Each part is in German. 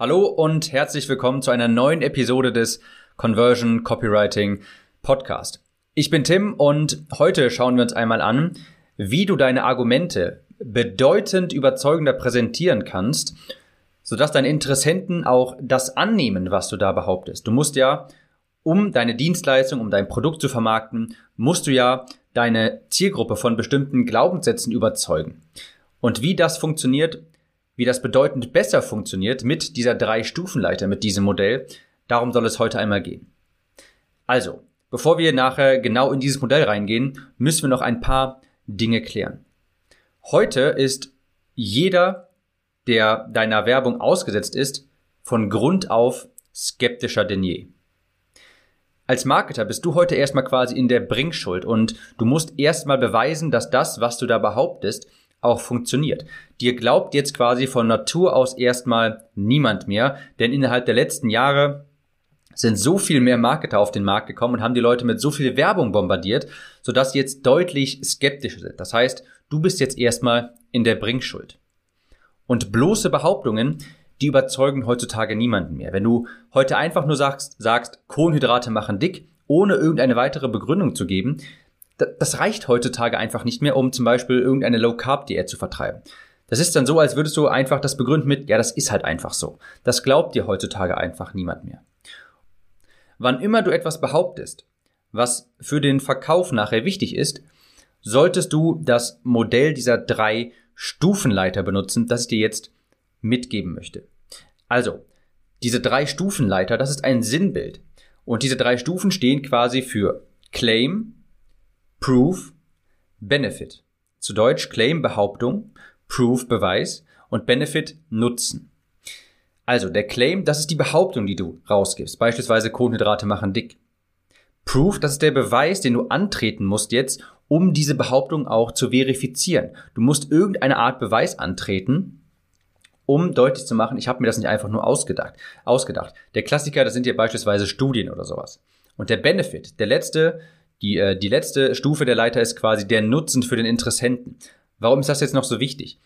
Hallo und herzlich willkommen zu einer neuen Episode des Conversion Copywriting Podcast. Ich bin Tim und heute schauen wir uns einmal an, wie du deine Argumente bedeutend überzeugender präsentieren kannst, sodass deine Interessenten auch das annehmen, was du da behauptest. Du musst ja, um deine Dienstleistung, um dein Produkt zu vermarkten, musst du ja deine Zielgruppe von bestimmten Glaubenssätzen überzeugen. Und wie das funktioniert, wie das bedeutend besser funktioniert mit dieser Drei-Stufenleiter, mit diesem Modell, darum soll es heute einmal gehen. Also, bevor wir nachher genau in dieses Modell reingehen, müssen wir noch ein paar Dinge klären. Heute ist jeder, der deiner Werbung ausgesetzt ist, von Grund auf skeptischer denn je. Als Marketer bist du heute erstmal quasi in der Bringschuld und du musst erstmal beweisen, dass das, was du da behauptest, auch funktioniert. Dir glaubt jetzt quasi von Natur aus erstmal niemand mehr, denn innerhalb der letzten Jahre sind so viel mehr Marketer auf den Markt gekommen und haben die Leute mit so viel Werbung bombardiert, sodass sie jetzt deutlich skeptischer sind. Das heißt, du bist jetzt erstmal in der Bringschuld. Und bloße Behauptungen, die überzeugen heutzutage niemanden mehr. Wenn du heute einfach nur sagst, sagst, Kohlenhydrate machen dick, ohne irgendeine weitere Begründung zu geben, das reicht heutzutage einfach nicht mehr, um zum Beispiel irgendeine Low-Carb-Diät zu vertreiben. Das ist dann so, als würdest du einfach das begründen mit, ja, das ist halt einfach so. Das glaubt dir heutzutage einfach niemand mehr. Wann immer du etwas behauptest, was für den Verkauf nachher wichtig ist, solltest du das Modell dieser drei Stufenleiter benutzen, das ich dir jetzt mitgeben möchte. Also, diese drei Stufenleiter, das ist ein Sinnbild. Und diese drei Stufen stehen quasi für Claim, Proof, Benefit. Zu Deutsch Claim Behauptung, Proof Beweis und Benefit Nutzen. Also der Claim, das ist die Behauptung, die du rausgibst. Beispielsweise Kohlenhydrate machen dick. Proof, das ist der Beweis, den du antreten musst jetzt, um diese Behauptung auch zu verifizieren. Du musst irgendeine Art Beweis antreten, um deutlich zu machen, ich habe mir das nicht einfach nur ausgedacht. Ausgedacht. Der Klassiker, das sind ja beispielsweise Studien oder sowas. Und der Benefit, der letzte die, äh, die letzte Stufe der Leiter ist quasi der Nutzen für den Interessenten. Warum ist das jetzt noch so wichtig?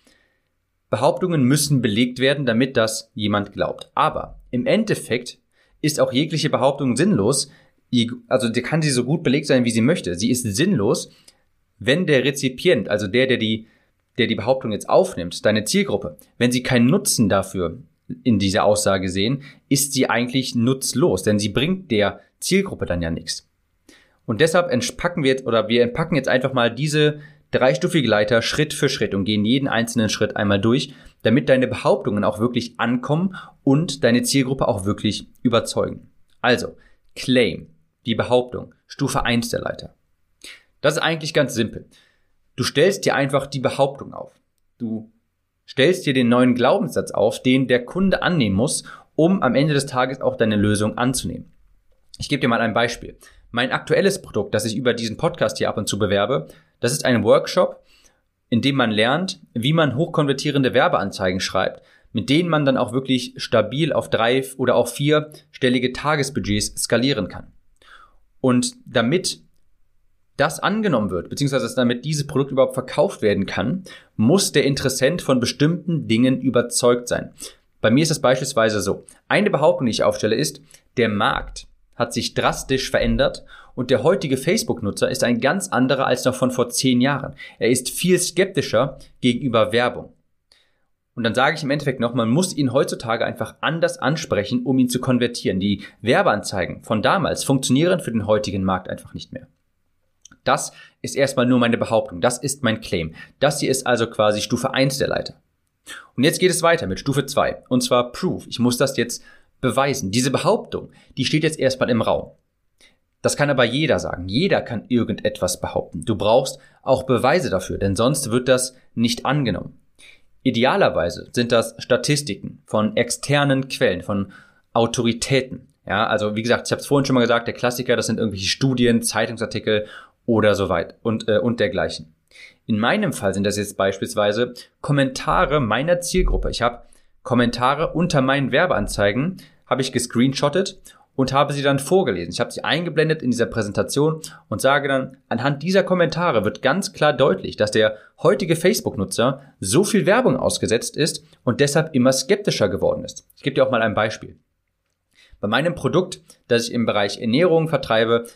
Behauptungen müssen belegt werden, damit das jemand glaubt. Aber im Endeffekt ist auch jegliche Behauptung sinnlos. Also die kann sie so gut belegt sein, wie sie möchte. Sie ist sinnlos, wenn der Rezipient, also der, der die, der die Behauptung jetzt aufnimmt, deine Zielgruppe, wenn sie keinen Nutzen dafür in dieser Aussage sehen, ist sie eigentlich nutzlos, denn sie bringt der Zielgruppe dann ja nichts. Und deshalb entpacken wir jetzt, oder wir entpacken jetzt einfach mal diese dreistufige Leiter Schritt für Schritt und gehen jeden einzelnen Schritt einmal durch, damit deine Behauptungen auch wirklich ankommen und deine Zielgruppe auch wirklich überzeugen. Also, Claim, die Behauptung, Stufe 1 der Leiter. Das ist eigentlich ganz simpel. Du stellst dir einfach die Behauptung auf. Du stellst dir den neuen Glaubenssatz auf, den der Kunde annehmen muss, um am Ende des Tages auch deine Lösung anzunehmen. Ich gebe dir mal ein Beispiel. Mein aktuelles Produkt, das ich über diesen Podcast hier ab und zu bewerbe, das ist ein Workshop, in dem man lernt, wie man hochkonvertierende Werbeanzeigen schreibt, mit denen man dann auch wirklich stabil auf drei oder auch vierstellige Tagesbudgets skalieren kann. Und damit das angenommen wird, beziehungsweise damit dieses Produkt überhaupt verkauft werden kann, muss der Interessent von bestimmten Dingen überzeugt sein. Bei mir ist das beispielsweise so. Eine Behauptung, die ich aufstelle, ist, der Markt hat sich drastisch verändert und der heutige Facebook-Nutzer ist ein ganz anderer als noch von vor zehn Jahren. Er ist viel skeptischer gegenüber Werbung. Und dann sage ich im Endeffekt noch, man muss ihn heutzutage einfach anders ansprechen, um ihn zu konvertieren. Die Werbeanzeigen von damals funktionieren für den heutigen Markt einfach nicht mehr. Das ist erstmal nur meine Behauptung. Das ist mein Claim. Das hier ist also quasi Stufe 1 der Leiter. Und jetzt geht es weiter mit Stufe 2. Und zwar Proof. Ich muss das jetzt beweisen. Diese Behauptung, die steht jetzt erstmal im Raum. Das kann aber jeder sagen. Jeder kann irgendetwas behaupten. Du brauchst auch Beweise dafür, denn sonst wird das nicht angenommen. Idealerweise sind das Statistiken von externen Quellen, von Autoritäten. Ja, also wie gesagt, ich habe es vorhin schon mal gesagt, der Klassiker, das sind irgendwelche Studien, Zeitungsartikel oder so weit und, äh, und dergleichen. In meinem Fall sind das jetzt beispielsweise Kommentare meiner Zielgruppe. Ich habe Kommentare unter meinen Werbeanzeigen habe ich gescreenshottet und habe sie dann vorgelesen. Ich habe sie eingeblendet in dieser Präsentation und sage dann, anhand dieser Kommentare wird ganz klar deutlich, dass der heutige Facebook-Nutzer so viel Werbung ausgesetzt ist und deshalb immer skeptischer geworden ist. Ich gebe dir auch mal ein Beispiel. Bei meinem Produkt, das ich im Bereich Ernährung vertreibe,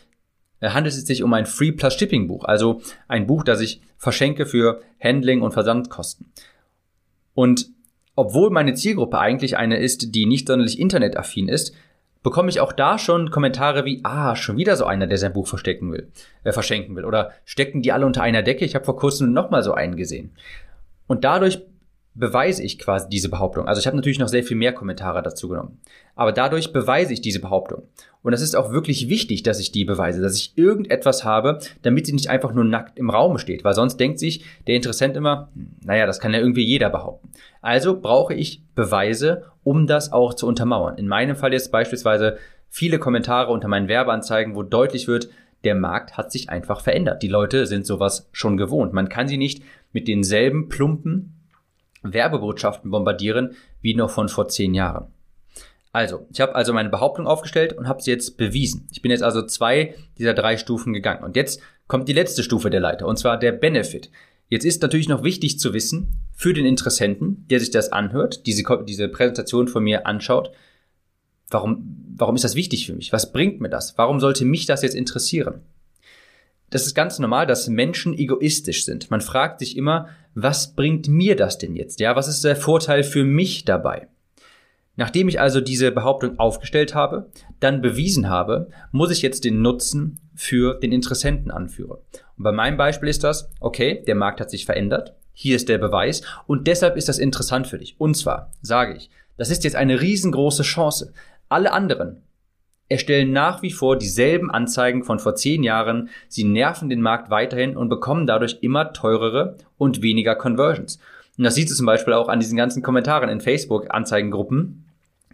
äh, handelt es sich um ein Free Plus Shipping Buch, also ein Buch, das ich verschenke für Handling und Versandkosten. Und obwohl meine Zielgruppe eigentlich eine ist, die nicht sonderlich internetaffin ist, bekomme ich auch da schon Kommentare wie, ah, schon wieder so einer, der sein Buch verstecken will, äh, verschenken will. Oder stecken die alle unter einer Decke? Ich habe vor kurzem nochmal so einen gesehen. Und dadurch beweise ich quasi diese Behauptung. Also ich habe natürlich noch sehr viel mehr Kommentare dazu genommen. Aber dadurch beweise ich diese Behauptung. Und es ist auch wirklich wichtig, dass ich die beweise, dass ich irgendetwas habe, damit sie nicht einfach nur nackt im Raum steht. Weil sonst denkt sich der Interessent immer, naja, das kann ja irgendwie jeder behaupten. Also brauche ich Beweise, um das auch zu untermauern. In meinem Fall jetzt beispielsweise viele Kommentare unter meinen Werbeanzeigen, wo deutlich wird, der Markt hat sich einfach verändert. Die Leute sind sowas schon gewohnt. Man kann sie nicht mit denselben plumpen Werbebotschaften bombardieren wie noch von vor zehn Jahren. Also, ich habe also meine Behauptung aufgestellt und habe sie jetzt bewiesen. Ich bin jetzt also zwei dieser drei Stufen gegangen. Und jetzt kommt die letzte Stufe der Leiter, und zwar der Benefit. Jetzt ist natürlich noch wichtig zu wissen, für den Interessenten, der sich das anhört, diese, diese Präsentation von mir anschaut, warum, warum ist das wichtig für mich? Was bringt mir das? Warum sollte mich das jetzt interessieren? das ist ganz normal, dass Menschen egoistisch sind. Man fragt sich immer, was bringt mir das denn jetzt? Ja, was ist der Vorteil für mich dabei? Nachdem ich also diese Behauptung aufgestellt habe, dann bewiesen habe, muss ich jetzt den Nutzen für den Interessenten anführen. Und bei meinem Beispiel ist das, okay, der Markt hat sich verändert, hier ist der Beweis und deshalb ist das interessant für dich. Und zwar sage ich, das ist jetzt eine riesengroße Chance. Alle anderen erstellen nach wie vor dieselben Anzeigen von vor zehn Jahren, sie nerven den Markt weiterhin und bekommen dadurch immer teurere und weniger Conversions. Und das siehst du zum Beispiel auch an diesen ganzen Kommentaren in Facebook-Anzeigengruppen,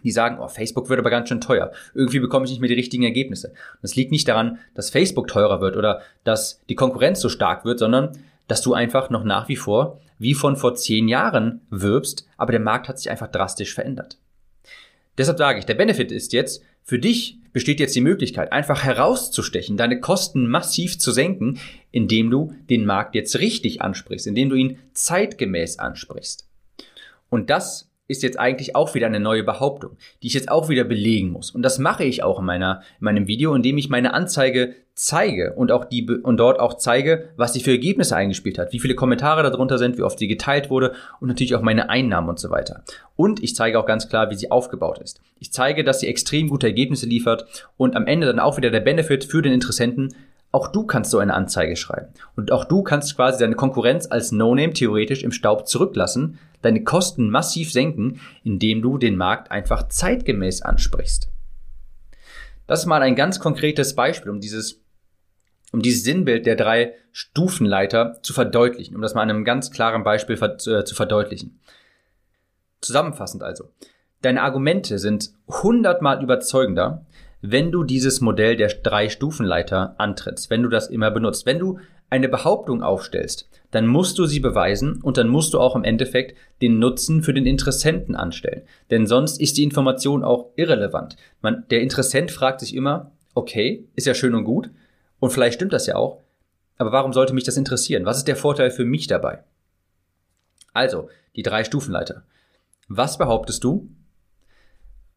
die sagen, oh, Facebook wird aber ganz schön teuer. Irgendwie bekomme ich nicht mehr die richtigen Ergebnisse. Das liegt nicht daran, dass Facebook teurer wird oder dass die Konkurrenz so stark wird, sondern dass du einfach noch nach wie vor wie von vor zehn Jahren wirbst, aber der Markt hat sich einfach drastisch verändert. Deshalb sage ich, der Benefit ist jetzt, für dich besteht jetzt die Möglichkeit, einfach herauszustechen, deine Kosten massiv zu senken, indem du den Markt jetzt richtig ansprichst, indem du ihn zeitgemäß ansprichst. Und das ist jetzt eigentlich auch wieder eine neue Behauptung, die ich jetzt auch wieder belegen muss. Und das mache ich auch in, meiner, in meinem Video, indem ich meine Anzeige zeige und auch die und dort auch zeige, was sie für Ergebnisse eingespielt hat, wie viele Kommentare darunter sind, wie oft sie geteilt wurde und natürlich auch meine Einnahmen und so weiter. Und ich zeige auch ganz klar, wie sie aufgebaut ist. Ich zeige, dass sie extrem gute Ergebnisse liefert und am Ende dann auch wieder der Benefit für den Interessenten, auch du kannst so eine Anzeige schreiben. Und auch du kannst quasi deine Konkurrenz als No-Name theoretisch im Staub zurücklassen, deine Kosten massiv senken, indem du den Markt einfach zeitgemäß ansprichst. Das ist mal ein ganz konkretes Beispiel, um dieses, um dieses Sinnbild der drei Stufenleiter zu verdeutlichen, um das mal an einem ganz klaren Beispiel äh, zu verdeutlichen. Zusammenfassend also. Deine Argumente sind hundertmal überzeugender, wenn du dieses Modell der drei Stufenleiter antrittst, wenn du das immer benutzt, wenn du eine Behauptung aufstellst, dann musst du sie beweisen und dann musst du auch im Endeffekt den Nutzen für den Interessenten anstellen. Denn sonst ist die Information auch irrelevant. Man, der Interessent fragt sich immer, okay, ist ja schön und gut und vielleicht stimmt das ja auch, aber warum sollte mich das interessieren? Was ist der Vorteil für mich dabei? Also, die drei Stufenleiter. Was behauptest du?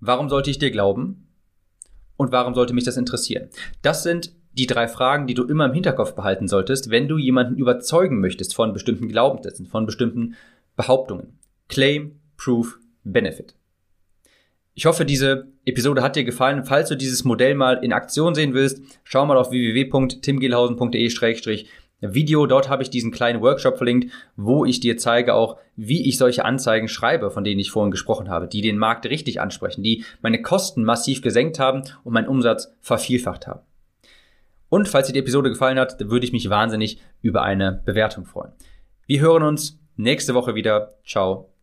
Warum sollte ich dir glauben? Und warum sollte mich das interessieren? Das sind die drei Fragen, die du immer im Hinterkopf behalten solltest, wenn du jemanden überzeugen möchtest von bestimmten Glaubenssätzen, von bestimmten Behauptungen. Claim, Proof, Benefit. Ich hoffe, diese Episode hat dir gefallen. Falls du dieses Modell mal in Aktion sehen willst, schau mal auf www.timgelhausen.de Video. Dort habe ich diesen kleinen Workshop verlinkt, wo ich dir zeige auch, wie ich solche Anzeigen schreibe, von denen ich vorhin gesprochen habe, die den Markt richtig ansprechen, die meine Kosten massiv gesenkt haben und meinen Umsatz vervielfacht haben. Und falls dir die Episode gefallen hat, würde ich mich wahnsinnig über eine Bewertung freuen. Wir hören uns nächste Woche wieder. Ciao.